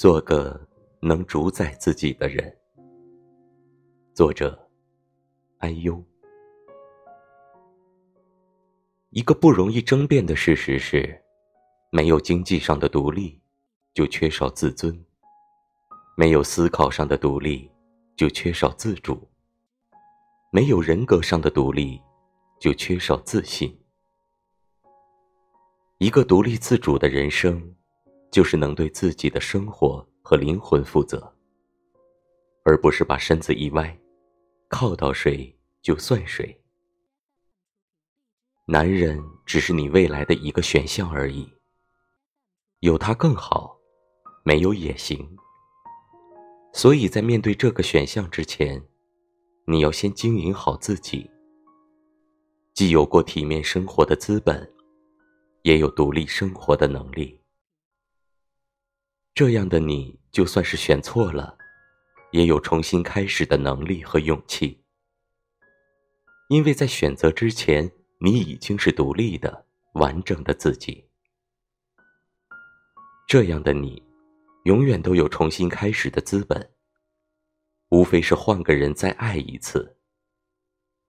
做个能主宰自己的人。作者：安优。一个不容易争辩的事实是，没有经济上的独立，就缺少自尊；没有思考上的独立，就缺少自主；没有人格上的独立，就缺少自信。一个独立自主的人生，就是能对自己的生活和灵魂负责，而不是把身子一歪，靠到谁就算谁。男人只是你未来的一个选项而已，有他更好，没有也行。所以在面对这个选项之前，你要先经营好自己，既有过体面生活的资本。也有独立生活的能力，这样的你，就算是选错了，也有重新开始的能力和勇气。因为在选择之前，你已经是独立的、完整的自己。这样的你，永远都有重新开始的资本。无非是换个人再爱一次，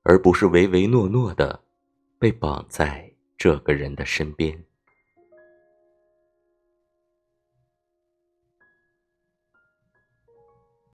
而不是唯唯诺诺的被绑在。这个人的身边。